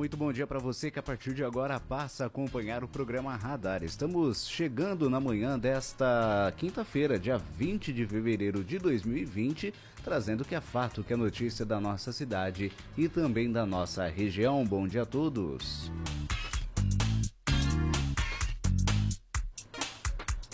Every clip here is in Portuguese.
Muito bom dia para você que a partir de agora passa a acompanhar o programa Radar. Estamos chegando na manhã desta quinta-feira, dia 20 de fevereiro de 2020, trazendo o que é fato, que é notícia da nossa cidade e também da nossa região. Bom dia a todos.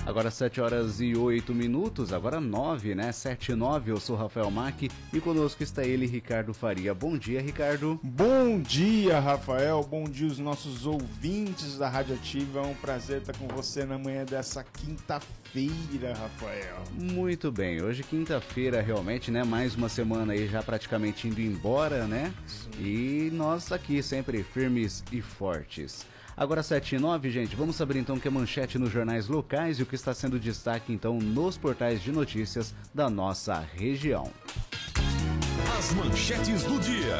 Agora 7 horas e 8 minutos, agora 9, né? 7 e 9, eu sou Rafael Mack e conosco está ele, Ricardo Faria. Bom dia, Ricardo. Bom dia, Rafael. Bom dia, os nossos ouvintes da Rádio Ativa. É um prazer estar com você na manhã dessa quinta-feira, Rafael. Muito bem, hoje quinta-feira realmente, né? Mais uma semana aí já praticamente indo embora, né? Sim. E nós aqui sempre firmes e fortes. Agora 7 e 9, gente, vamos saber então o que é manchete nos jornais locais e o que está sendo destaque então nos portais de notícias da nossa região. As manchetes do dia.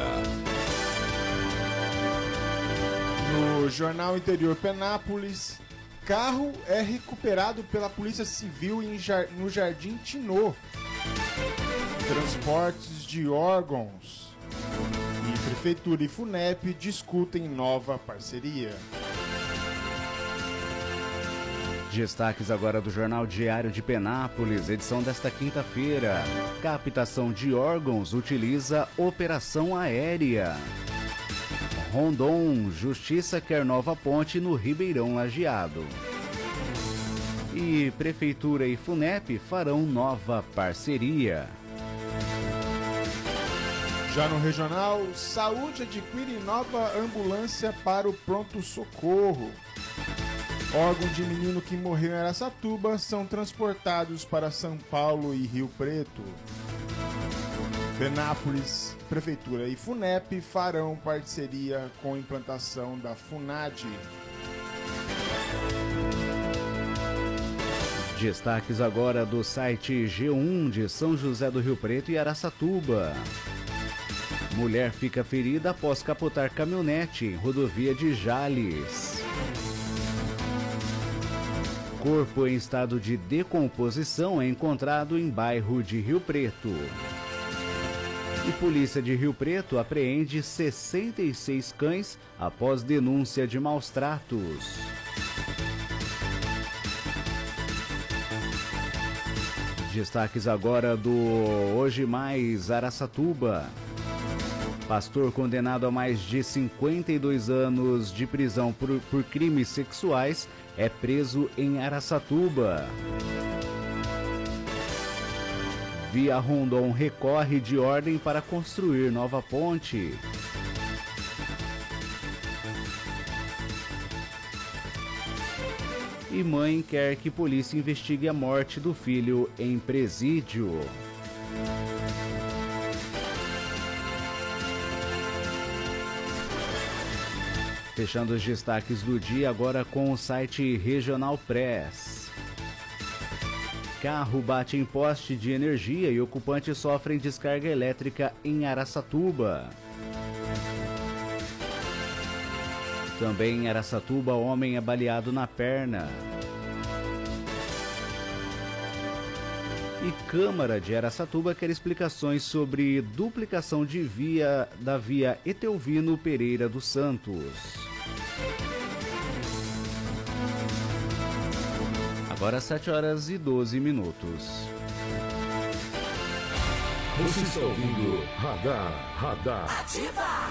No Jornal Interior Penápolis, carro é recuperado pela Polícia Civil em, no Jardim Tinô. Transportes de órgãos. E Prefeitura e FUNEP discutem nova parceria. Destaques agora do Jornal Diário de Penápolis, edição desta quinta-feira. Captação de órgãos utiliza operação aérea. Rondon, Justiça quer nova ponte no Ribeirão Lajeado. E Prefeitura e FUNEP farão nova parceria. Já no regional, saúde adquire nova ambulância para o pronto-socorro. Órgão de menino que morreu em Aracatuba são transportados para São Paulo e Rio Preto. Penápolis, Prefeitura e FUNEP farão parceria com implantação da FUNAD. Destaques agora do site G1 de São José do Rio Preto e Aracatuba. Mulher fica ferida após capotar caminhonete em rodovia de Jales. Corpo em estado de decomposição é encontrado em bairro de Rio Preto. E polícia de Rio Preto apreende 66 cães após denúncia de maus tratos. Destaques agora do Hoje Mais Araçatuba. Pastor condenado a mais de 52 anos de prisão por, por crimes sexuais é preso em Araçatuba. Via Rondon recorre de ordem para construir nova ponte. E mãe quer que polícia investigue a morte do filho em presídio. Fechando os destaques do dia agora com o site Regional Press. Carro bate em poste de energia e ocupantes sofrem descarga elétrica em Araçatuba. Também em Araçatuba, homem é baleado na perna. E Câmara de Araçatuba quer explicações sobre duplicação de via da via Etelvino Pereira dos Santos. Agora 7 horas e 12 minutos. Você está ouvindo Radar, Radar. Ativa!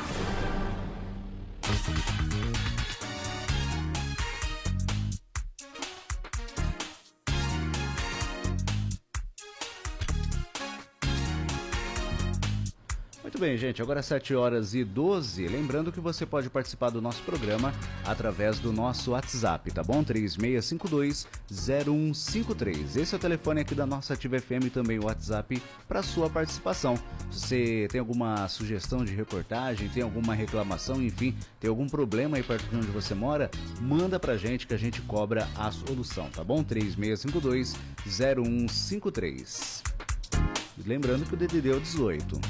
Muito bem, gente. Agora 7 horas e 12. Lembrando que você pode participar do nosso programa através do nosso WhatsApp, tá bom? 3652-0153. Esse é o telefone aqui da nossa Ativa FM e também o WhatsApp para sua participação. Se você tem alguma sugestão de reportagem, tem alguma reclamação, enfim, tem algum problema aí perto de onde você mora, manda pra gente que a gente cobra a solução, tá bom? 3652-0153. Lembrando que o DDD é o 18.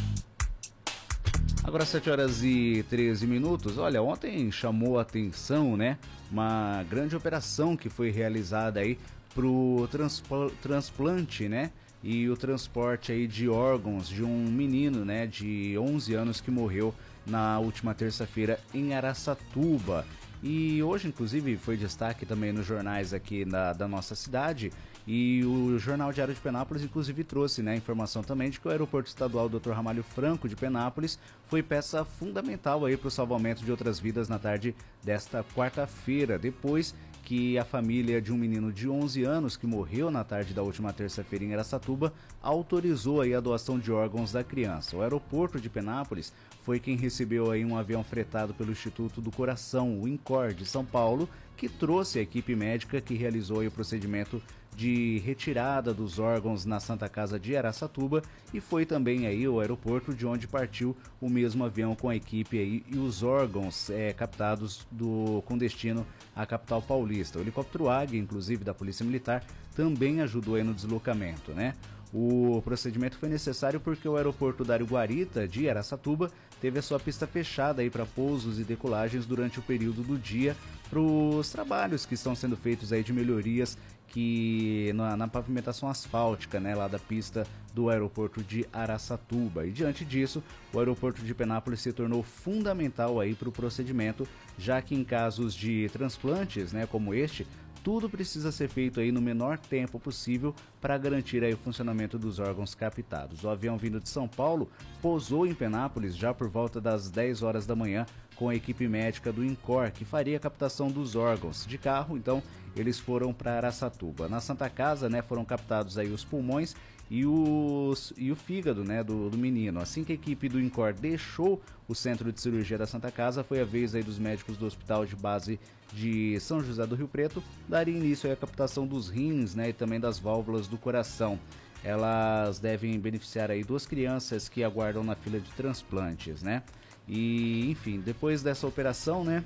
Agora 7 horas e 13 minutos. Olha, ontem chamou a atenção, né? Uma grande operação que foi realizada aí pro transpl transplante, né? E o transporte aí de órgãos de um menino, né, de 11 anos que morreu na última terça-feira em Araçatuba. E hoje, inclusive, foi destaque também nos jornais aqui na, da nossa cidade. E o Jornal Diário de Penápolis, inclusive, trouxe né, a informação também de que o Aeroporto Estadual Dr. Ramalho Franco de Penápolis foi peça fundamental para o salvamento de outras vidas na tarde desta quarta-feira, depois que a família de um menino de 11 anos que morreu na tarde da última terça-feira em Aracatuba autorizou a doação de órgãos da criança. O aeroporto de Penápolis foi quem recebeu aí um avião fretado pelo Instituto do Coração, o INCOR de São Paulo, que trouxe a equipe médica que realizou o procedimento de retirada dos órgãos na Santa Casa de Araçatuba e foi também aí o aeroporto de onde partiu o mesmo avião com a equipe aí e os órgãos é, captados do com destino à capital paulista. O helicóptero Águia, inclusive da Polícia Militar, também ajudou aí no deslocamento, né? O procedimento foi necessário porque o aeroporto Dário Guarita de Araçatuba teve a sua pista fechada aí para pousos e decolagens durante o período do dia para os trabalhos que estão sendo feitos aí de melhorias que na, na, pavimentação asfáltica, né, lá da pista do aeroporto de Araçatuba. E diante disso, o aeroporto de Penápolis se tornou fundamental aí para o procedimento, já que em casos de transplantes, né, como este, tudo precisa ser feito aí no menor tempo possível para garantir aí o funcionamento dos órgãos captados. O avião vindo de São Paulo pousou em Penápolis já por volta das 10 horas da manhã com a equipe médica do INCOR, que faria a captação dos órgãos. De carro, então, eles foram para Araçatuba. Na Santa Casa, né, foram captados aí os pulmões e, os, e o fígado né, do, do menino. Assim que a equipe do INCOR deixou o centro de cirurgia da Santa Casa, foi a vez aí dos médicos do Hospital de Base de São José do Rio Preto daria início à captação dos rins né, e também das válvulas do coração. Elas devem beneficiar aí duas crianças que aguardam na fila de transplantes, né? E, enfim, depois dessa operação, né,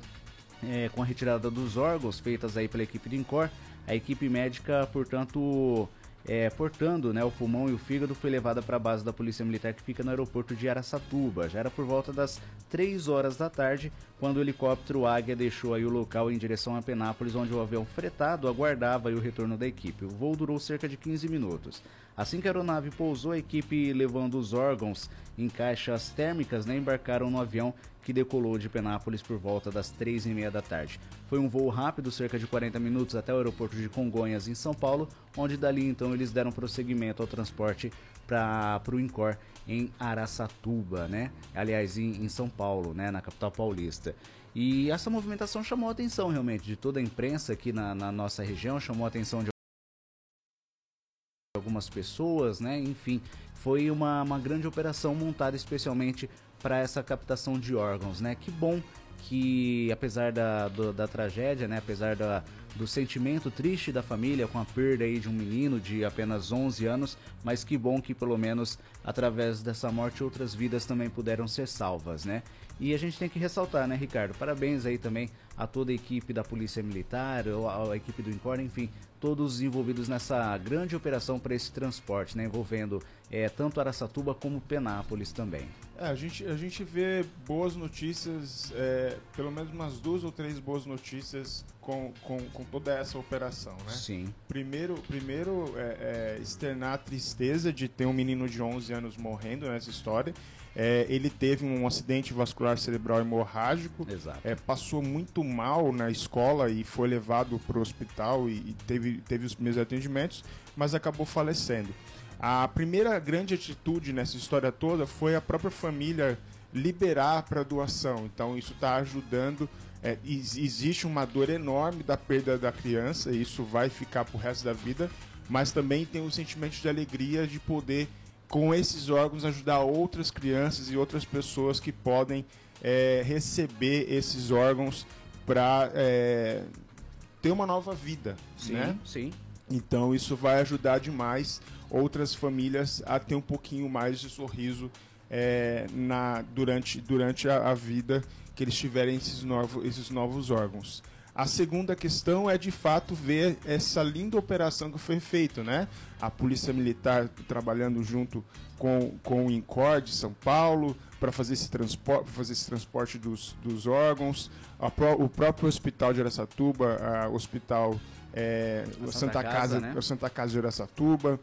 é, com a retirada dos órgãos feitas aí pela equipe do INCOR, a equipe médica, portanto, é, portando né, o pulmão e o fígado, foi levada para a base da Polícia Militar que fica no aeroporto de Araçatuba. Já era por volta das 3 horas da tarde, quando o helicóptero Águia deixou aí o local em direção a Penápolis, onde o avião fretado aguardava o retorno da equipe. O voo durou cerca de 15 minutos. Assim que a aeronave pousou, a equipe levando os órgãos em caixas térmicas né, embarcaram no avião que decolou de Penápolis por volta das três e meia da tarde. Foi um voo rápido, cerca de 40 minutos, até o aeroporto de Congonhas, em São Paulo, onde dali então eles deram prosseguimento ao transporte para o INCOR em Araçatuba, né? Aliás, em, em, São Paulo, né? Na capital paulista. E essa movimentação chamou a atenção realmente de toda a imprensa aqui na, na nossa região, chamou a atenção de algumas pessoas, né? Enfim, foi uma, uma grande operação montada especialmente para essa captação de órgãos, né? Que bom que apesar da, do, da tragédia, né, apesar da, do sentimento triste da família com a perda aí de um menino de apenas 11 anos, mas que bom que pelo menos através dessa morte outras vidas também puderam ser salvas, né? E a gente tem que ressaltar, né, Ricardo? Parabéns aí também a toda a equipe da Polícia Militar, a, a equipe do Incor, enfim, todos envolvidos nessa grande operação para esse transporte, né, envolvendo é, tanto Araçatuba como Penápolis também. É, a, gente, a gente vê boas notícias, é, pelo menos umas duas ou três boas notícias com, com, com toda essa operação, né? Sim. Primeiro, primeiro é, é externar a tristeza de ter um menino de 11 anos morrendo nessa história. É, ele teve um acidente vascular cerebral hemorrágico, é, passou muito mal na escola e foi levado para o hospital e, e, teve, teve os meus atendimentos, mas acabou falecendo. A primeira grande atitude nessa história toda foi a própria família liberar para doação. Então isso está ajudando. É, existe uma dor enorme da perda da criança, e isso vai ficar para o resto da vida, mas também tem um sentimento de alegria de poder com esses órgãos ajudar outras crianças e outras pessoas que podem é, receber esses órgãos para é, ter uma nova vida, Sim, né? sim. Então isso vai ajudar demais outras famílias a ter um pouquinho mais de sorriso é, na, durante, durante a, a vida que eles tiverem esses, novo, esses novos órgãos. A segunda questão é de fato ver essa linda operação que foi feita, né? A Polícia Militar trabalhando junto com, com o INCOR de São Paulo para fazer esse transporte, fazer esse transporte dos, dos órgãos, Pro, o próprio Hospital de Aracatuba, o Hospital é, Santa Santa, Casa, Casa, né? Santa Casa de Aracatuba, é,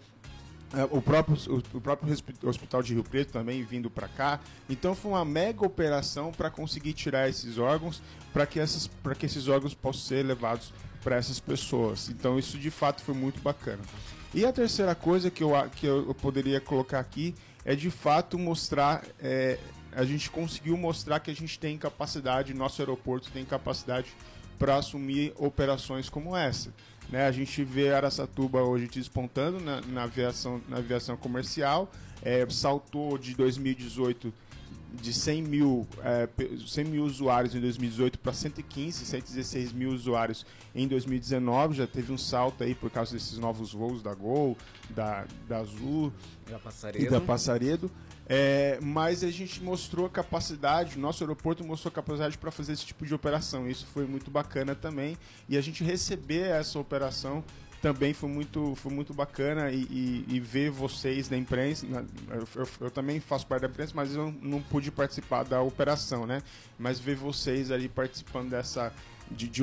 o próprio, o, próprio Hospital de Rio Preto também vindo para cá. Então foi uma mega operação para conseguir tirar esses órgãos, para que, essas- que esses órgãos possam ser levados para essas pessoas. Então isso de fato foi muito bacana. E a terceira coisa que eu, que eu poderia colocar aqui é de fato mostrar. é, a gente conseguiu mostrar que a gente tem capacidade, nosso aeroporto tem capacidade para assumir operações como essa. Né? A gente vê Araçatuba hoje despontando na, na aviação, na aviação comercial, é, saltou de 2018 de 100 mil, é, pe- 100 mil usuários em 2018 para 115, 116 mil usuários em 2019. Já teve um salto aí por causa desses novos voos da Gol, da, da Azul Da e Passaredo. da Passaredo. É, mas a gente mostrou capacidade, nosso aeroporto mostrou capacidade para fazer esse tipo de operação. Isso foi muito bacana também. E a gente receber essa operação também foi muito, foi muito bacana. E, e- e ver vocês da imprensa. na- eu, eu- eu também faço parte da imprensa, mas eu não pude participar da operação, né? Mas ver vocês ali participando dessa. De, de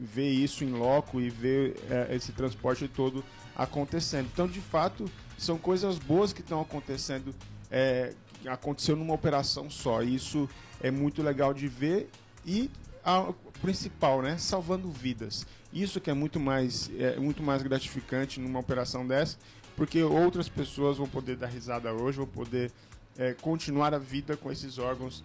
ver isso em loco e ver é, esse transporte todo acontecendo. Então, de fato, são coisas boas que estão acontecendo é, aconteceu numa operação só. Isso é muito legal de ver e a principal, né, salvando vidas. Isso que é muito mais é muito mais gratificante numa operação dessa, porque outras pessoas vão poder dar risada hoje, vão poder é, continuar a vida com esses órgãos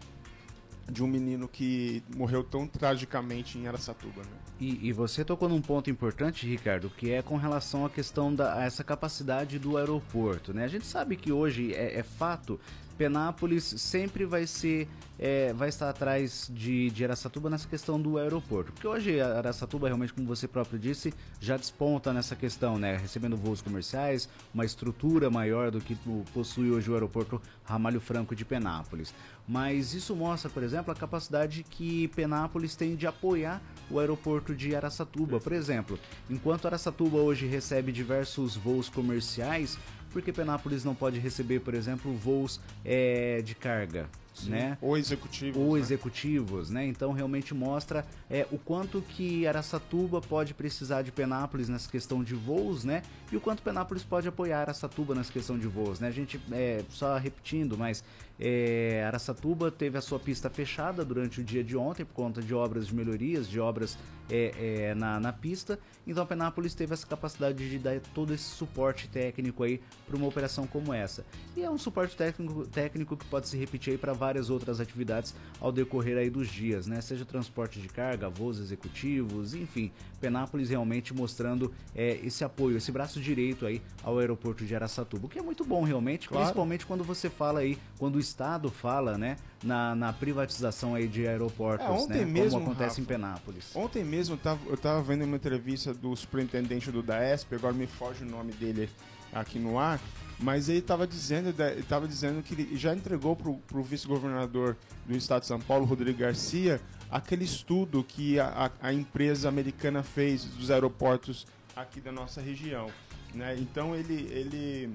de um menino que morreu tão tragicamente em Aracatuba, né? E, e você tocou num ponto importante, Ricardo, que é com relação à questão da essa capacidade do aeroporto, né? A gente sabe que hoje é, é fato, Penápolis sempre vai ser, é, vai estar atrás de, de Aracatuba nessa questão do aeroporto, porque hoje Aracatuba realmente, como você próprio disse, já desponta nessa questão, né? Recebendo voos comerciais, uma estrutura maior do que possui hoje o aeroporto Ramalho Franco de Penápolis. Mas isso mostra, por exemplo, a capacidade que Penápolis tem de apoiar o aeroporto de Araçatuba. Por exemplo, enquanto Araçatuba hoje recebe diversos voos comerciais, por que Penápolis não pode receber, por exemplo, voos eh, de carga? Né? Ou executivo. ou né? executivos, né? Então realmente mostra é, o quanto que Araçatuba pode precisar de Penápolis nessa questão de voos, né? E o quanto Penápolis pode apoiar Araçatuba nessa questão de voos, né? A gente, é, só repetindo, mas é, Araçatuba teve a sua pista fechada durante o dia de ontem por conta de obras de melhorias, de obras é, é, na, na pista. Então Penápolis teve essa capacidade de dar todo esse suporte técnico aí para uma operação como essa. E é um suporte técnico, técnico que pode se repetir aí para várias outras atividades ao decorrer aí dos dias, né? Seja transporte de carga, voos executivos, enfim. Penápolis realmente mostrando é, esse apoio, esse braço direito aí ao aeroporto de Araçatuba, o que é muito bom realmente, Claro. principalmente quando você fala aí, quando o Estado fala, né, na, na privatização aí de aeroportos, É, ontem né, mesmo, como acontece em Rafa, Penápolis. Ontem mesmo eu tava, eu tava vendo uma entrevista do superintendente do DAESP, agora me foge o nome dele aqui no ar, mas ele estava dizendo, ele tava dizendo que ele já entregou pro, pro vice-governador do estado de São Paulo, Rodrigo Garcia, aquele estudo que a, a, a empresa americana fez dos aeroportos aqui da nossa região. Né? Então ele, ele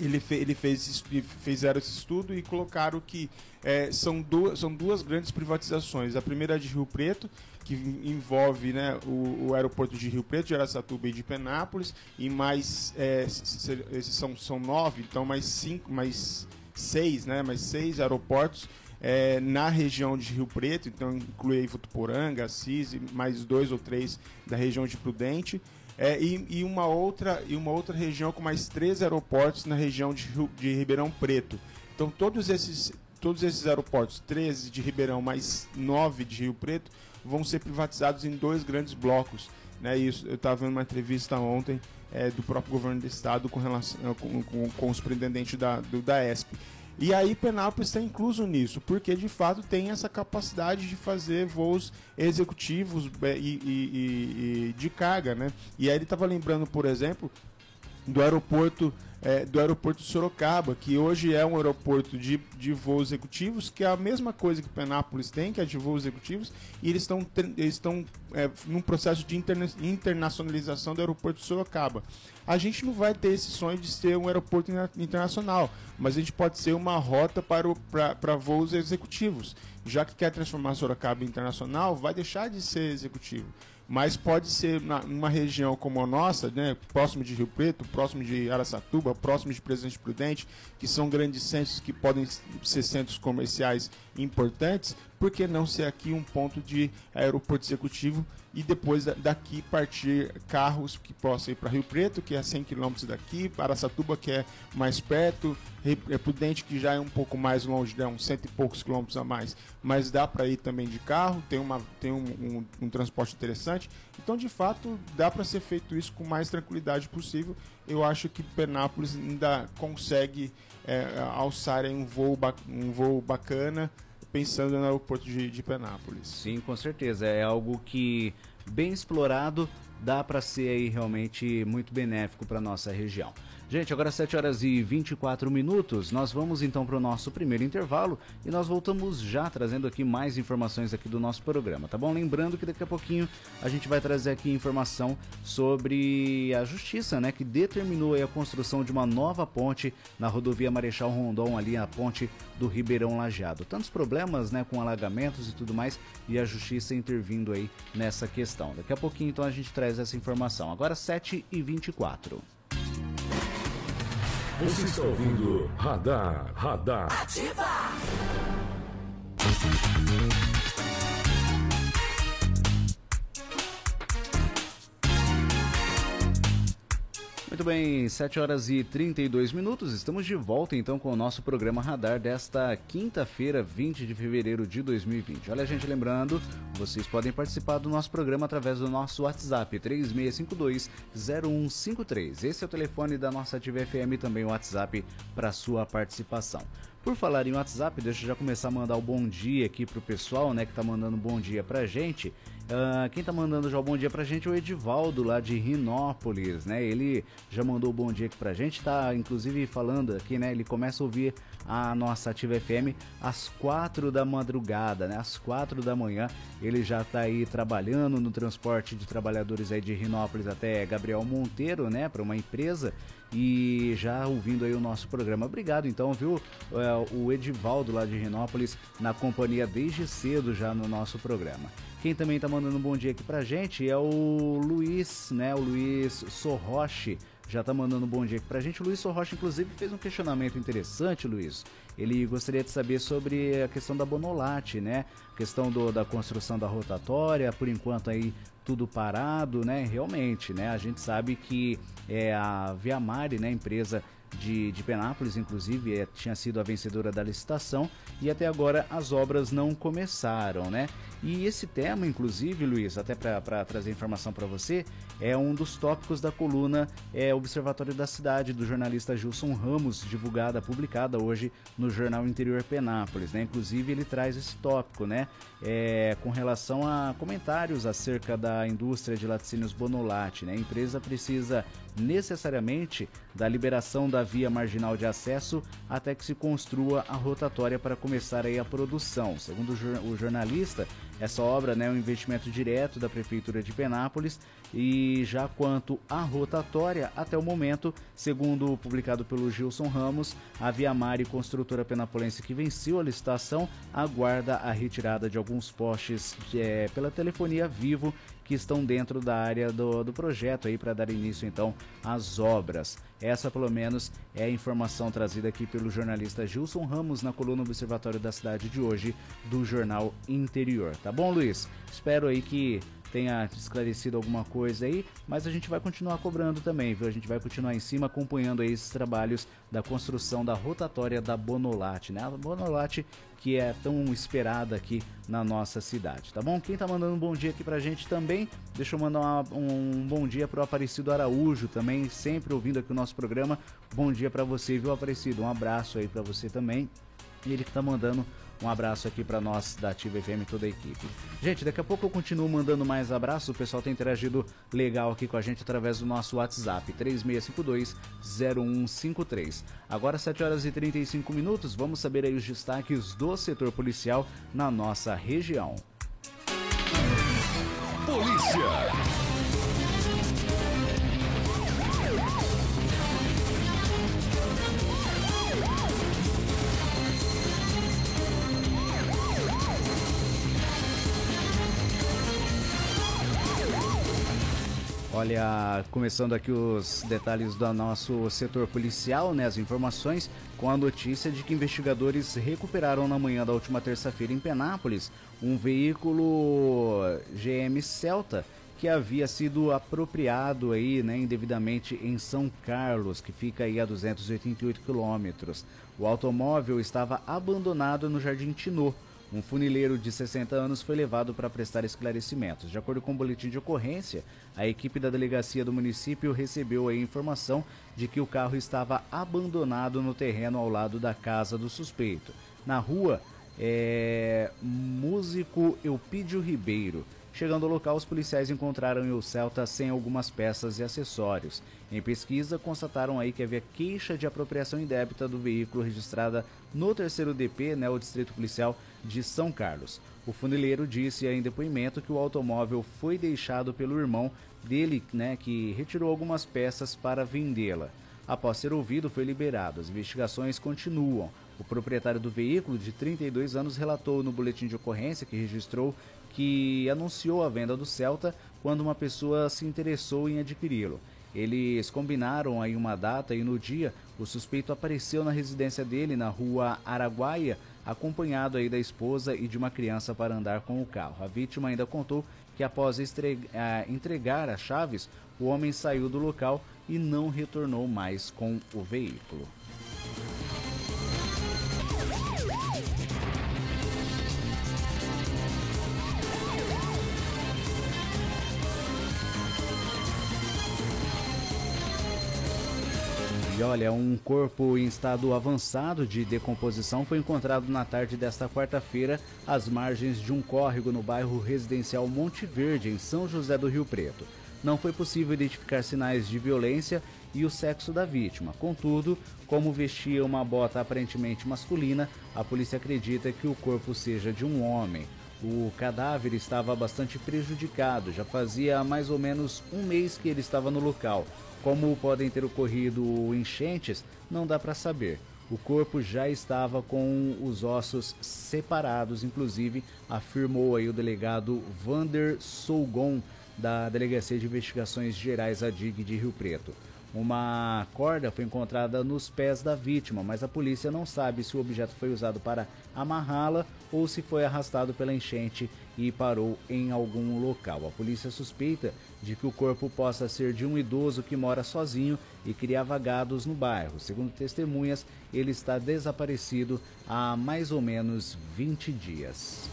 ele, fe, ele fez, fizeram esse estudo e colocaram que é, são, duas, são duas grandes privatizações. A primeira é de Rio Preto, que envolve né, o, o aeroporto de Rio Preto, de Araçatuba e de Penápolis, e mais é, são, são nove, então mais cinco, mais seis, né, mais seis aeroportos é, na região de Rio Preto, então inclui aí Votuporanga, Assis mais dois ou três da região de Prudente. É, e, e uma outra, e uma outra região com mais três aeroportos na região de, de Ribeirão Preto. Então todos esses, todos esses aeroportos, 13 de Ribeirão mais 9 de Rio Preto, vão ser privatizados em dois grandes blocos. Né? Isso, eu estava vendo uma entrevista ontem é, do próprio governo do estado com, relação, com, com, com os pretendentes da, do, da ESP. E aí Penápolis está incluso nisso, porque de fato tem essa capacidade de fazer voos executivos é, e, e, e de carga, né? E aí ele estava lembrando, por exemplo, do aeroporto é, do aeroporto de Sorocaba, que hoje é um aeroporto de, de voos executivos, que é a mesma coisa que Penápolis tem, que é de voos executivos, e eles estão eles estão é, num processo de interna internacionalização do aeroporto de Sorocaba. A gente não vai ter esse sonho de ser um aeroporto internacional, mas a gente pode ser uma rota para, para voos executivos. Já que quer transformar Sorocaba em internacional, vai deixar de ser executivo mas pode ser numa região como a nossa, né, próximo de Rio Preto, próximo de Araçatuba, próximo de Presidente Prudente, que são grandes centros que podem ser centros comerciais importantes, por que não ser aqui um ponto de aeroporto executivo e depois daqui partir carros que possam ir para Rio Preto, que é 100 km daqui, para Araçatuba, que é mais perto, é Prudente, que já é um pouco mais longe, né, uns cento e poucos quilômetros a mais, mas dá para ir também de carro, tem, uma, tem um, um, um transporte interessante. Então, de fato, dá para ser feito isso com mais tranquilidade possível. Eu acho que Penápolis ainda consegue é, alçar um voo, um voo bacana, pensando no aeroporto de, de Penápolis. Sim, com certeza. É algo que, bem explorado, dá para ser aí realmente muito benéfico para nossa região. Gente, agora 7 horas e 24 minutos. Nós vamos então para o nosso primeiro intervalo e nós voltamos já trazendo aqui mais informações aqui do nosso programa, tá bom? Lembrando que daqui a pouquinho a gente vai trazer aqui informação sobre a justiça, né, que determinou a construção de uma nova ponte na rodovia Marechal Rondon ali a ponte do Ribeirão Lajeado. Tantos problemas, né, com alagamentos e tudo mais e a justiça intervindo aí nessa questão. Daqui a pouquinho então a gente traz essa informação. Agora 7 e 24. Você está ouvindo Radar, Radar. Ativa! Muito bem, 7 horas e 32 minutos. Estamos de volta então com o nosso programa Radar desta quinta-feira, 20 de fevereiro de 2020. Olha, gente, lembrando, vocês podem participar do nosso programa através do nosso WhatsApp 36520153. Esse é o telefone da nossa Ativa FM também o WhatsApp para sua participação. Por falar em WhatsApp, deixa eu já começar a mandar o bom dia aqui pro pessoal, né, que tá mandando bom dia pra gente. Uh, quem tá mandando já o bom dia pra gente é o Edivaldo, lá de Rinópolis, né? Ele já mandou o bom dia aqui pra gente, tá inclusive falando aqui, né? Ele começa a ouvir a nossa Ativa FM às quatro da madrugada, né? Às quatro da manhã. Ele já tá aí trabalhando no transporte de trabalhadores aí de Rinópolis até Gabriel Monteiro, né? Para uma empresa e já ouvindo aí o nosso programa. Obrigado então, viu? É, o Edivaldo lá de Rinópolis na companhia desde cedo já no nosso programa. Quem também tá mandando um bom dia aqui pra gente é o Luiz, né? O Luiz Sorroche já tá mandando um bom dia aqui pra gente. O Luiz Sorroche, inclusive, fez um questionamento interessante, Luiz. Ele gostaria de saber sobre a questão da Bonolate, né? A questão do, da construção da rotatória, por enquanto aí tudo parado, né? Realmente, né? A gente sabe que é, a Via Mare, né? Empresa de, de Penápolis, inclusive, é, tinha sido a vencedora da licitação e até agora as obras não começaram, né? E esse tema, inclusive, Luiz, até para trazer informação para você, é um dos tópicos da coluna é, Observatório da Cidade, do jornalista Gilson Ramos, divulgada, publicada hoje no Jornal Interior Penápolis, né? Inclusive, ele traz esse tópico, né? É, com relação a comentários acerca da indústria de laticínios Bonolate, né? A empresa precisa necessariamente da liberação da via marginal de acesso até que se construa a rotatória para começar aí a produção. Segundo o jornalista, essa obra né, é um investimento direto da Prefeitura de Penápolis e já quanto à rotatória, até o momento, segundo publicado pelo Gilson Ramos, a Via Mare Construtora Penapolense que venceu a licitação aguarda a retirada de alguns postes é, pela telefonia Vivo que estão dentro da área do, do projeto aí para dar início então às obras. Essa pelo menos é a informação trazida aqui pelo jornalista Gilson Ramos na coluna Observatório da Cidade de hoje do Jornal Interior. Tá bom, Luiz? Espero aí que tenha esclarecido alguma coisa aí, mas a gente vai continuar cobrando também, viu? A gente vai continuar em cima acompanhando aí esses trabalhos da construção da rotatória da Bonolate, né? A Bonolate que é tão esperada aqui na nossa cidade, tá bom? Quem tá mandando um bom dia aqui pra gente também, deixa eu mandar uma, um bom dia pro Aparecido Araújo também, sempre ouvindo aqui o nosso programa. Bom dia para você, viu, Aparecido? Um abraço aí para você também. Ele que tá mandando um abraço aqui para nós da Ativa FM e toda a equipe. Gente, daqui a pouco eu continuo mandando mais abraços. O pessoal tem interagido legal aqui com a gente através do nosso WhatsApp, 3652-0153. Agora, 7 horas e 35 minutos, vamos saber aí os destaques do setor policial na nossa região. Polícia! Olha, começando aqui os detalhes do nosso setor policial, né, as informações, com a notícia de que investigadores recuperaram na manhã da última terça-feira em Penápolis um veículo GM Celta que havia sido apropriado aí, né, indevidamente em São Carlos, que fica aí a 288 quilômetros. O automóvel estava abandonado no Jardim Tinô. Um funileiro de 60 anos foi levado para prestar esclarecimentos. De acordo com o boletim de ocorrência, a equipe da delegacia do município recebeu a informação de que o carro estava abandonado no terreno ao lado da casa do suspeito. Na rua, é... Músico Eupídio Ribeiro. Chegando ao local, os policiais encontraram o Celta sem algumas peças e acessórios. Em pesquisa, constataram aí que havia queixa de apropriação indébita do veículo registrada no terceiro DP, né, o Distrito Policial de São Carlos. O funileiro disse em depoimento que o automóvel foi deixado pelo irmão dele, né, que retirou algumas peças para vendê-la. Após ser ouvido, foi liberado. As investigações continuam. O proprietário do veículo, de 32 anos, relatou no boletim de ocorrência que registrou que anunciou a venda do Celta quando uma pessoa se interessou em adquiri-lo. Eles combinaram aí uma data e no dia o suspeito apareceu na residência dele na rua Araguaia, acompanhado aí da esposa e de uma criança para andar com o carro. A vítima ainda contou que após entregar as chaves, o homem saiu do local e não retornou mais com o veículo. E olha, um corpo em estado avançado de decomposição foi encontrado na tarde desta quarta-feira às margens de um córrego no bairro residencial Monte Verde, em São José do Rio Preto. Não foi possível identificar sinais de violência e o sexo da vítima. Contudo, como vestia uma bota aparentemente masculina, a polícia acredita que o corpo seja de um homem. O cadáver estava bastante prejudicado, já fazia mais ou menos um mês que ele estava no local. Como podem ter ocorrido enchentes, não dá para saber. O corpo já estava com os ossos separados, inclusive afirmou aí o delegado Vander Sougon da Delegacia de Investigações Gerais ADIG de Rio Preto. Uma corda foi encontrada nos pés da vítima, mas a polícia não sabe se o objeto foi usado para amarrá-la ou se foi arrastado pela enchente e parou em algum local. A polícia suspeita de que o corpo possa ser de um idoso que mora sozinho e criava gados no bairro. Segundo testemunhas, ele está desaparecido há mais ou menos 20 dias.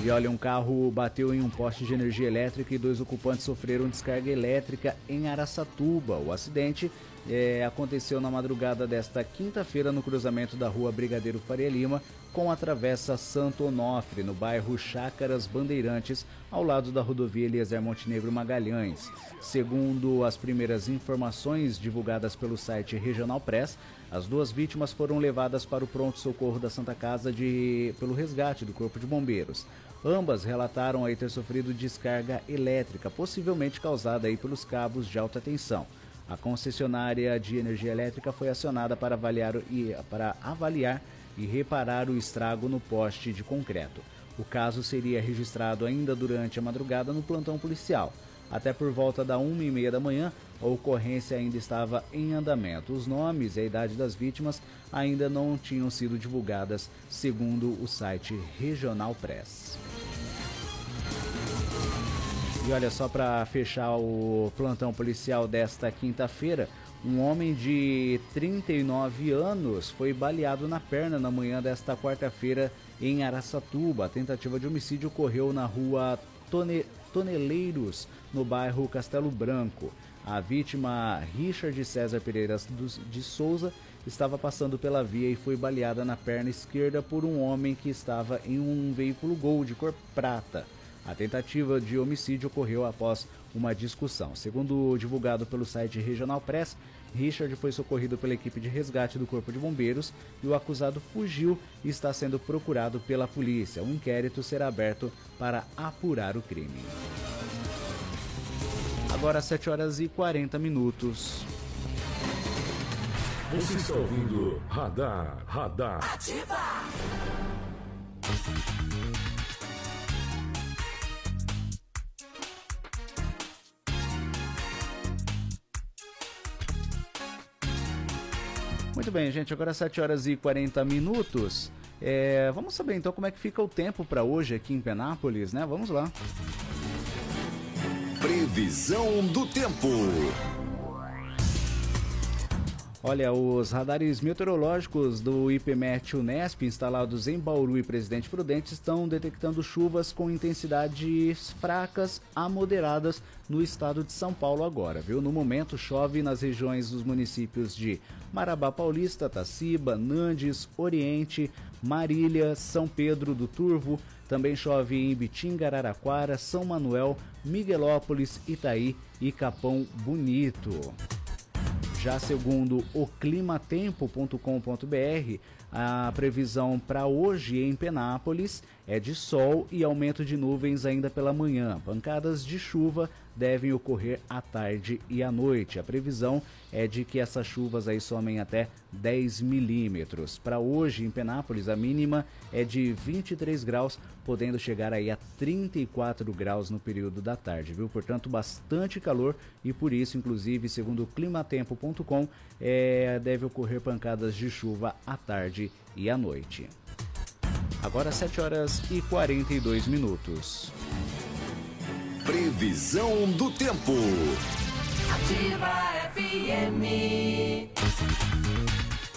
E olha, um carro bateu em um poste de energia elétrica e dois ocupantes sofreram descarga elétrica em Araçatuba. O acidente é, aconteceu na madrugada desta quinta-feira no cruzamento da rua Brigadeiro Faria Lima com a travessa Santo Onofre, no bairro Chácaras Bandeirantes, ao lado da rodovia Eliezer Montenegro Magalhães. Segundo as primeiras informações divulgadas pelo site Regional Press, as duas vítimas foram levadas para o pronto-socorro da Santa Casa de, pelo resgate do Corpo de Bombeiros. Ambas relataram aí ter sofrido descarga elétrica, possivelmente causada aí pelos cabos de alta tensão. A concessionária de energia elétrica foi acionada para avaliar, e, para avaliar e reparar o estrago no poste de concreto. O caso seria registrado ainda durante a madrugada no plantão policial. Até por volta da uma e meia da manhã, a ocorrência ainda estava em andamento. Os nomes e a idade das vítimas ainda não tinham sido divulgadas, segundo o site Regional Press. E olha só para fechar o plantão policial desta quinta-feira, um homem de 39 anos foi baleado na perna na manhã desta quarta-feira em Araçatuba. A tentativa de homicídio ocorreu na rua Tone Toneleiros, no bairro Castelo Branco. A vítima, Richard César Pereira de Souza, estava passando pela via e foi baleada na perna esquerda por um homem que estava em um veículo Gol de cor prata. A tentativa de homicídio ocorreu após uma discussão. Segundo divulgado pelo site Regional Press, Richard foi socorrido pela equipe de resgate do Corpo de Bombeiros e o acusado fugiu e está sendo procurado pela polícia. Um inquérito será aberto para apurar o crime. Agora 7 horas e 40 minutos. Você está ouvindo Radar, Radar. Ativa! Muito bem, gente, agora 7 horas e 40 minutos. É, vamos saber então como é que fica o tempo para hoje aqui em Penápolis, né? Vamos lá. Previsão do tempo. Olha, os radares meteorológicos do IPMET Unesp, instalados em Bauru e Presidente Prudente, estão detectando chuvas com intensidades fracas a moderadas no estado de São Paulo agora, viu? No momento, chove nas regiões dos municípios de Marabá Paulista, Taciba, Nandes, Oriente, Marília, São Pedro do Turvo, também chove em Bitinga, Araraquara, São Manuel, Miguelópolis, Itaí e Capão Bonito. Já segundo o climatempo.com.br, a previsão para hoje em Penápolis é de sol e aumento de nuvens ainda pela manhã. Pancadas de chuva devem ocorrer à tarde e à noite. A previsão é de que essas chuvas aí somem até 10 milímetros. Para hoje em Penápolis, a mínima é de 23 graus, podendo chegar aí a 34 graus no período da tarde, viu? Portanto, bastante calor e por isso, inclusive, segundo o climatempo.com, é, deve ocorrer pancadas de chuva à tarde e à noite. Agora 7 horas e 42 minutos. Previsão do tempo. Ativa FM.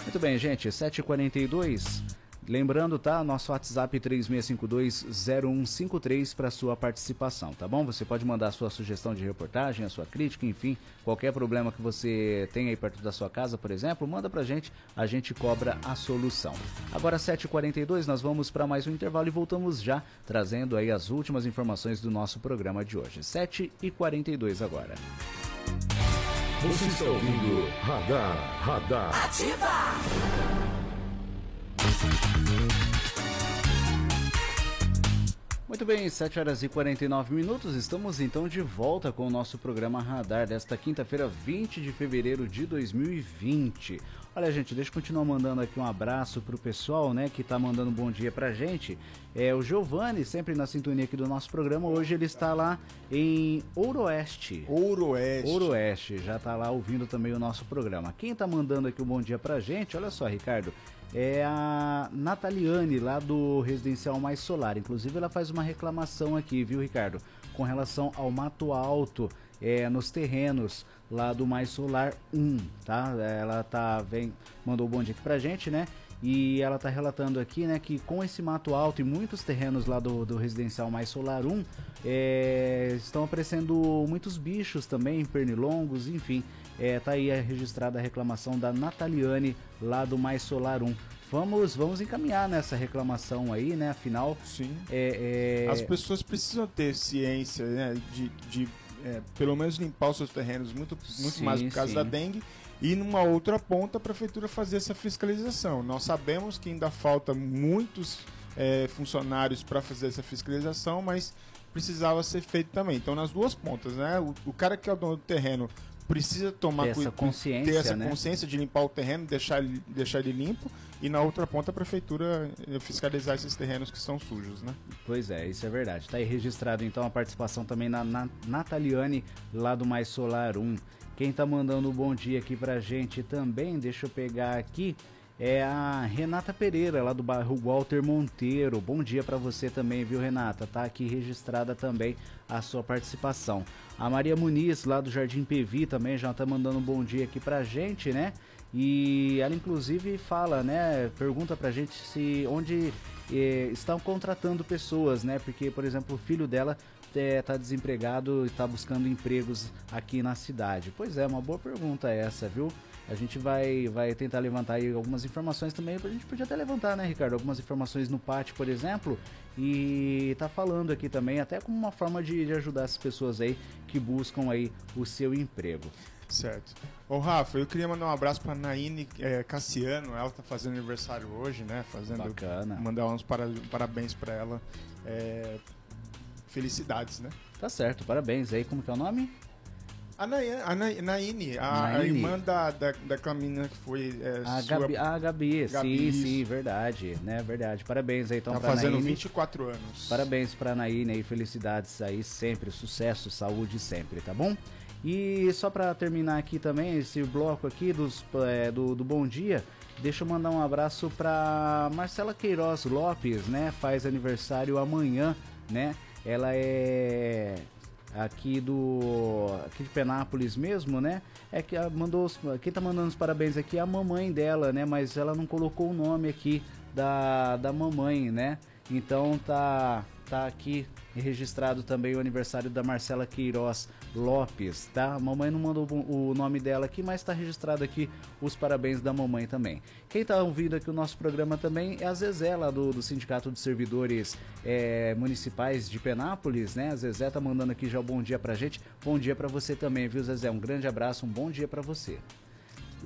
Muito bem, gente, 7h42. Lembrando, tá? Nosso WhatsApp 36520153 para sua participação, tá bom? Você pode mandar a sua sugestão de reportagem, a sua crítica, enfim, qualquer problema que você tenha aí perto da sua casa, por exemplo, manda pra gente, a gente cobra a solução. Agora 7h42, nós vamos para mais um intervalo e voltamos já trazendo aí as últimas informações do nosso programa de hoje. 7h42 agora. Você está ouvindo Radar, Radar. Ativa! Muito bem, 7 horas e 49 minutos. Estamos então de volta com o nosso programa Radar desta quinta-feira, 20 de fevereiro de 2020. Olha, gente, deixa eu continuar mandando aqui um abraço pro pessoal, né, que tá mandando um bom dia pra gente. É o Giovanni, sempre na sintonia aqui do nosso programa. Hoje ele está lá em Ouroeste. Ouroeste. Ouroeste, já tá lá ouvindo também o nosso programa. Quem tá mandando aqui um bom dia pra gente, olha só, Ricardo, é a Nataliane, lá do Residencial Mais Solar. Inclusive, ela faz uma reclamação aqui, viu, Ricardo? Com relação ao mato alto é, nos terrenos lá do Mais Solar 1, tá? Ela tá, vem, mandou um bom dia aqui pra gente, né? E ela tá relatando aqui, né, que com esse mato alto e muitos terrenos lá do, do Residencial Mais Solar 1, é, estão aparecendo muitos bichos também, pernilongos, enfim. É, tá aí registrada a reclamação da Nataliane lá do Mais Solar 1. Vamos, vamos encaminhar nessa reclamação aí, né? Afinal, Sim. é, é, As pessoas precisam ter ciência, né, de, de é, pelo menos limpar os seus terrenos muito, muito Sim, mais por causa sim. da dengue. E numa outra ponta, a prefeitura fazer essa fiscalização. Nós sabemos que ainda falta muitos é, funcionários para fazer essa fiscalização, mas precisava ser feito também. Então, nas duas pontas, né? O, o cara que é o dono do terreno precisa tomar Ter essa cuidado, consciência, ter essa né? consciência de limpar o terreno, deixar ele, deixar ele limpo e na outra ponta a prefeitura eh, fiscalizar esses terrenos que estão sujos, né? Pois é, isso é verdade. Tá aí registrado então a participação também na, na Nataliane, lá do Mais Solar 1. Quem tá mandando um bom dia aqui pra gente também, deixa eu pegar aqui, é a Renata Pereira, lá do bairro Walter Monteiro. Bom dia pra você também, viu, Renata? Tá aqui registrada também a sua participação. A Maria Muniz, lá do Jardim PV, também já tá mandando um bom dia aqui pra gente, né? E ela inclusive fala, né? Pergunta pra gente se onde eh, estão contratando pessoas, né? Porque, por exemplo, o filho dela está desempregado e está buscando empregos aqui na cidade. Pois é, uma boa pergunta essa, viu? A gente vai, vai tentar levantar aí algumas informações também. A gente podia até levantar, né, Ricardo? Algumas informações no pátio, por exemplo. E tá falando aqui também, até como uma forma de, de ajudar essas pessoas aí que buscam aí o seu emprego. Certo. Ô Rafa, eu queria mandar um abraço pra Naine eh, Cassiano, ela tá fazendo aniversário hoje, né? Fazendo, Bacana. Mandar uns para- parabéns pra ela. Eh, felicidades, né? Tá certo, parabéns aí. Como que é o nome? A, Naine, a Na- Naine, a, a Naine. irmã da, da, daquela menina que foi eh, A sua- Gabi, a Gabi, Gabi, sim, sim, verdade, né? Verdade. Parabéns aí então tá pra fazendo Naine. 24 anos. Parabéns pra Naine aí, felicidades aí sempre, sucesso, saúde sempre, tá bom? E só pra terminar aqui também, esse bloco aqui dos, é, do, do Bom Dia, deixa eu mandar um abraço pra Marcela Queiroz Lopes, né? Faz aniversário amanhã, né? Ela é aqui do aqui de Penápolis mesmo, né? É que mandou quem tá mandando os parabéns aqui é a mamãe dela, né? Mas ela não colocou o nome aqui da, da mamãe, né? Então tá tá aqui registrado também o aniversário da Marcela Queiroz Lopes, tá? A mamãe não mandou o nome dela aqui, mas tá registrado aqui os parabéns da mamãe também. Quem tá ouvindo aqui o nosso programa também é a Zezé lá do, do Sindicato de Servidores eh, Municipais de Penápolis, né? A Zezé tá mandando aqui já o bom dia pra gente. Bom dia pra você também, viu, Zezé? Um grande abraço, um bom dia pra você.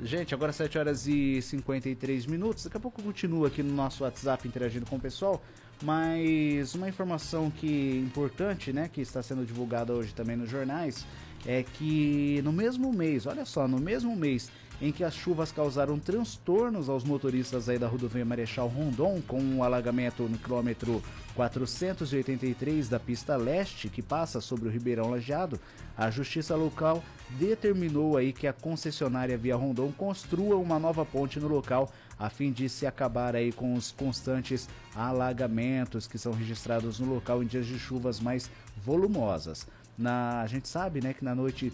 Gente, agora 7 horas e 53 minutos. Daqui a pouco eu continuo aqui no nosso WhatsApp interagindo com o pessoal. Mas uma informação que importante, né, que está sendo divulgada hoje também nos jornais, é que no mesmo mês, olha só, no mesmo mês em que as chuvas causaram transtornos aos motoristas aí da rodovia Marechal Rondon, com um alagamento no quilômetro 483 da pista leste, que passa sobre o Ribeirão Lajeado, a justiça local determinou aí que a concessionária Via Rondon construa uma nova ponte no local a fim de se acabar aí com os constantes alagamentos que são registrados no local em dias de chuvas mais volumosas. Na, a gente sabe, né, que na noite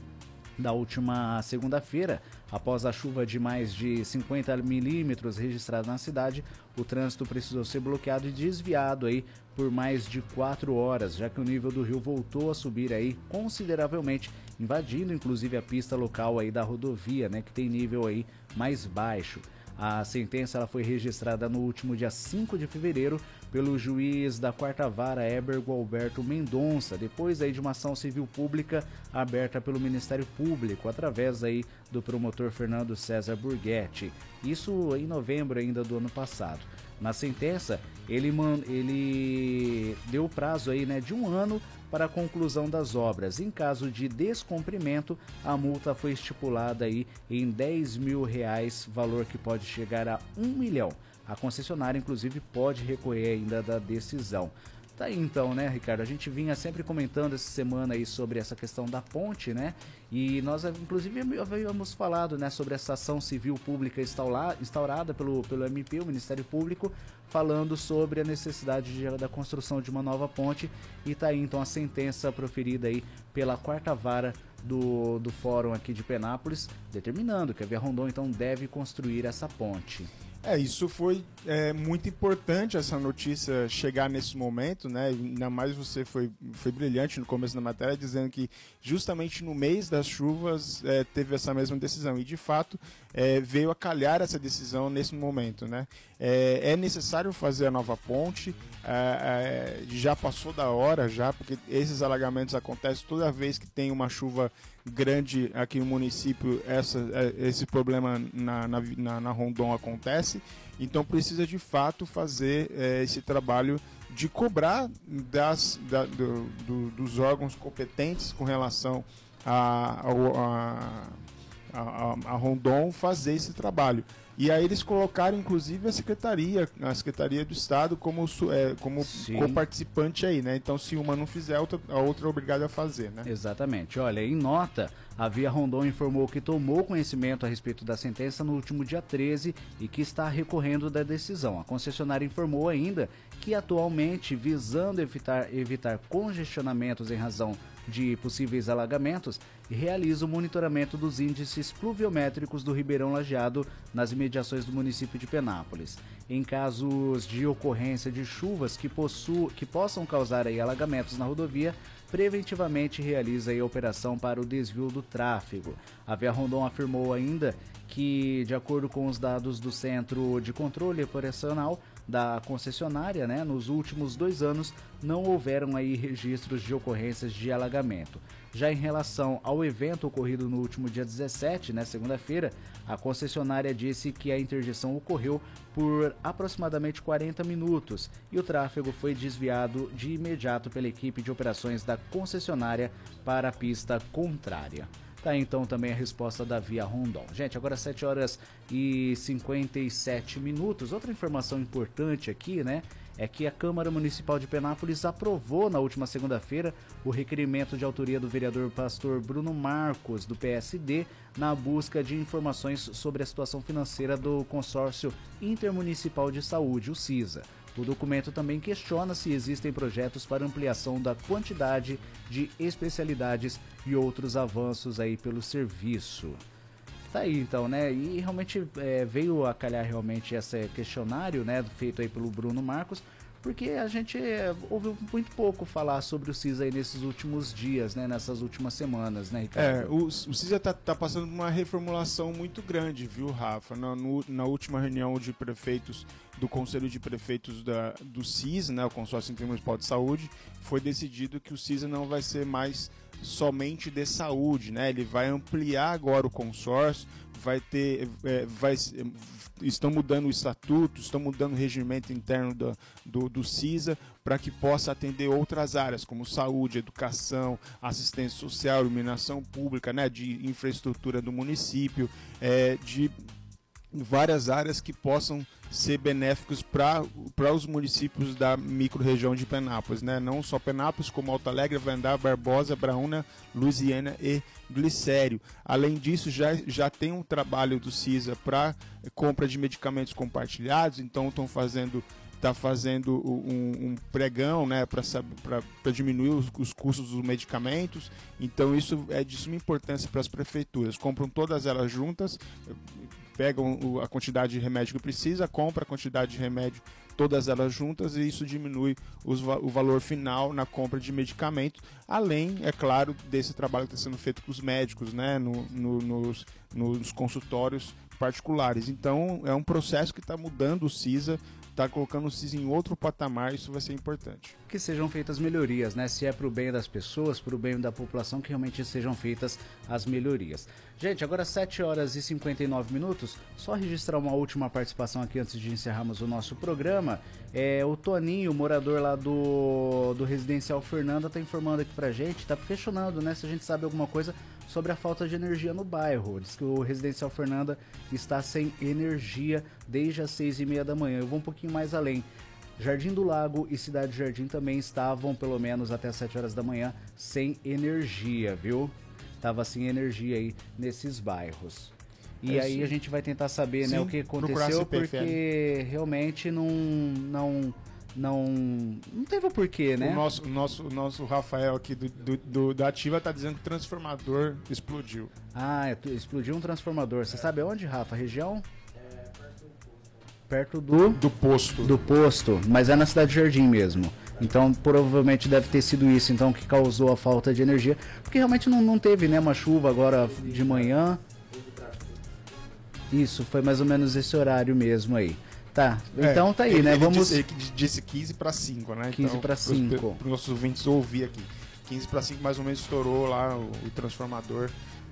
da última segunda-feira, após a chuva de mais de 50 milímetros registrada na cidade, o trânsito precisou ser bloqueado e desviado aí por mais de quatro horas, já que o nível do rio voltou a subir aí consideravelmente, invadindo inclusive a pista local aí da rodovia, né, que tem nível aí mais baixo. A sentença ela foi registrada no último dia 5 de fevereiro pelo juiz da quarta vara Ébergo Alberto Mendonça, depois aí de uma ação civil pública aberta pelo Ministério Público, através aí do promotor Fernando César Burghetti. Isso em novembro ainda do ano passado. Na sentença, ele, man- ele deu prazo aí, né, de um ano para a conclusão das obras. Em caso de descumprimento, a multa foi estipulada aí em 10 mil reais, valor que pode chegar a 1 milhão. A concessionária, inclusive, pode recorrer ainda da decisão. Tá aí então, né, Ricardo? A gente vinha sempre comentando essa semana aí sobre essa questão da ponte, né? E nós, inclusive, havíamos falado, né, sobre essa ação civil pública instaurada pelo, pelo MP, o Ministério Público, falando sobre a necessidade de- da construção de uma nova ponte. E tá aí então a sentença proferida aí pela quarta vara do, do fórum aqui de Penápolis, determinando que a Via Rondon então deve construir essa ponte. É, isso foi é, muito importante essa notícia chegar nesse momento, né? Ainda mais você foi, foi brilhante no começo da matéria, dizendo que justamente no mês das chuvas é, teve essa mesma decisão. E de fato é, veio a calhar essa decisão nesse momento, né? É, é necessário fazer a nova ponte, é, é, já passou da hora já, porque esses alagamentos acontecem toda vez que tem uma chuva grande aqui no município, essa, é, esse problema na, na, na, Rondon acontece. Então precisa de fato fazer é, esse trabalho de cobrar das, da- do- do- dos órgãos competentes com relação a, a, a, a, a Rondon fazer esse trabalho. E aí eles colocaram, inclusive, a Secretaria, a Secretaria do Estado como, é, como co-participante aí, né? Então, se uma não fizer, a outra, a outra é obrigada a fazer, né? Exatamente. Olha, em nota, a Via Rondon informou que tomou conhecimento a respeito da sentença no último dia 13 e que está recorrendo da decisão. A concessionária informou ainda que atualmente, visando evitar, evitar congestionamentos em razão de possíveis alagamentos, realiza o monitoramento dos índices pluviométricos do Ribeirão Lajeado nas imediações do município de Penápolis. Em casos de ocorrência de chuvas que, possu que possam causar aí alagamentos na rodovia, preventivamente realiza a operação para o desvio do tráfego. A Via Rondon afirmou ainda que, de acordo com os dados do Centro de Controle Operacional da concessionária, né, nos últimos dois anos não houveram aí registros de ocorrências de alagamento. Já em relação ao evento ocorrido no último dia 17, né, segunda-feira, a concessionária disse que a interdição ocorreu por aproximadamente 40 minutos e o tráfego foi desviado de imediato pela equipe de operações da concessionária para a pista contrária. Tá então também a resposta da Via Rondon. Gente, agora 7 horas e 57 minutos. Outra informação importante aqui, né? É que a Câmara Municipal de Penápolis aprovou na última segunda-feira o requerimento de autoria do vereador pastor Bruno Marcos, do PSD, na busca de informações sobre a situação financeira do consórcio intermunicipal de saúde, o CISA. O documento também questiona se existem projetos para ampliação da quantidade de especialidades e outros avanços aí pelo serviço. Tá aí então, né? E realmente é, veio a calhar realmente esse questionário, né? Feito aí pelo Bruno Marcos, porque a gente é, ouviu muito pouco falar sobre o CISA nesses últimos dias, né? Nessas últimas semanas, né, É, Ricardo? o, o CISA tá, tá passando por uma reformulação muito grande, viu, Rafa? Na, no- na última reunião de prefeitos, do Conselho de Prefeitos da, do CISA, né, o Consórcio Intermunicipal de Saúde, foi decidido que o CISA não vai ser mais somente de saúde, né? Ele vai ampliar agora o consórcio, vai ter, é, vai, estão mudando o estatuto, estão mudando o regimento interno do, do, do CISA para que possa atender outras áreas, como saúde, educação, assistência social, iluminação pública, né, de infraestrutura do município, é, de várias áreas que possam ser benéficos para os municípios da microrregião de Penápolis, né? Não só Penápolis, como Alto Alegre, Vandá, Barbosa, Braúna, Lusiana e Glicério. Além disso, já, já tem um trabalho do CISA para compra de medicamentos compartilhados, então estão fazendo está fazendo um, um pregão né, para diminuir os, os custos dos medicamentos. Então, isso é de suma importância para as prefeituras. Compram todas elas juntas, pegam o- a quantidade de remédio que precisa, compra a quantidade de remédio, todas elas juntas, e isso diminui os o valor final na compra de medicamentos, além, é claro, desse trabalho que está sendo feito com os médicos, né, no- no- nos, nos consultórios particulares. Então, é um processo que está mudando o CISA, está colocando o CISA em outro patamar, isso vai ser importante. que sejam feitas melhorias, né? Se é pro bem das pessoas, pro bem da população, que realmente sejam feitas as melhorias. Gente, agora 7 horas e 59 minutos. Só registrar uma última participação aqui antes de encerrarmos o nosso programa. É, o Toninho, morador lá do, do Residencial Fernanda, tá informando aqui pra gente, tá questionando, né, se a gente sabe alguma coisa sobre a falta de energia no bairro. Diz que o Residencial Fernanda está sem energia desde as 6 e meia da manhã. Eu vou um pouquinho mais além. Jardim do Lago e Cidade Jardim também estavam, pelo menos até 7 horas da manhã, sem energia, viu? Tava sem energia aí nesses bairros. E É aí isso. a gente vai tentar saber, né, Sim, o que aconteceu, porque realmente não não não não teve o porquê, né? O nosso, o nosso, o nosso Rafael aqui do, do, do- da Ativa está dizendo que o transformador explodiu. Ah, é, explodiu um transformador. Você sabe onde, Rafa? Região? Perto do Do posto. do posto, mas é na cidade Jardim mesmo. Então provavelmente deve ter sido isso então que causou a falta de energia, porque realmente não, não teve né, uma chuva agora de manhã. Isso, foi mais ou menos esse horário mesmo aí. Tá, então É, tá aí, ele- né? ele Vamos. Disse, ele disse 15 para 5, né? 15 pra pros- 5. Para os nossos ouvintes ouvir aqui. 15 para 5 mais ou menos estourou lá o, o transformador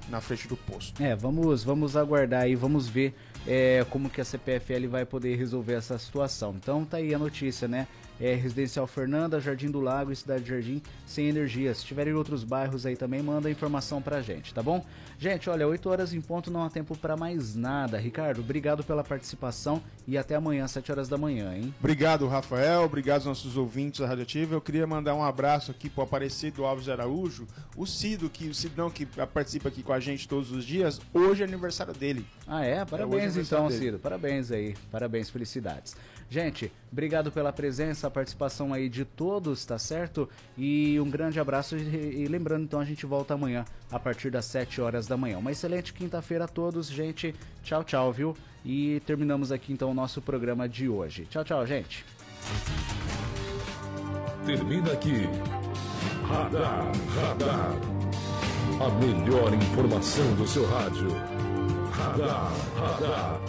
na frente do posto. É, vamos, vamos aguardar aí, vamos ver é, como que a CPFL vai poder resolver essa situação. Então tá aí a notícia, né? É, Residencial Fernanda, Jardim do Lago e Cidade Jardim sem energia. Se tiverem outros bairros aí também, manda informação pra gente, tá bom? Gente, olha, 8 horas em ponto não há tempo para mais nada. Ricardo, obrigado pela participação e até amanhã, 7 horas da manhã, hein? Obrigado, Rafael. Obrigado aos nossos ouvintes da Radioativa. Eu queria mandar um abraço aqui pro Aparecido Alves Araújo, o Cido, que o Cidão que participa aqui com a gente todos os dias. Hoje é aniversário dele. Ah, é? Parabéns É, hoje é então, dele. Cido. Parabéns aí. Parabéns, felicidades. Gente, obrigado pela presença, a participação aí de todos, tá certo? E um grande abraço e, e lembrando então a gente volta amanhã a partir das 7 horas da manhã. Uma excelente quinta-feira a todos, gente. Tchau, tchau, viu? E terminamos aqui então o nosso programa de hoje. Tchau, tchau, gente. Termina aqui. Radar, radar. A melhor informação do seu rádio. Radar, radar.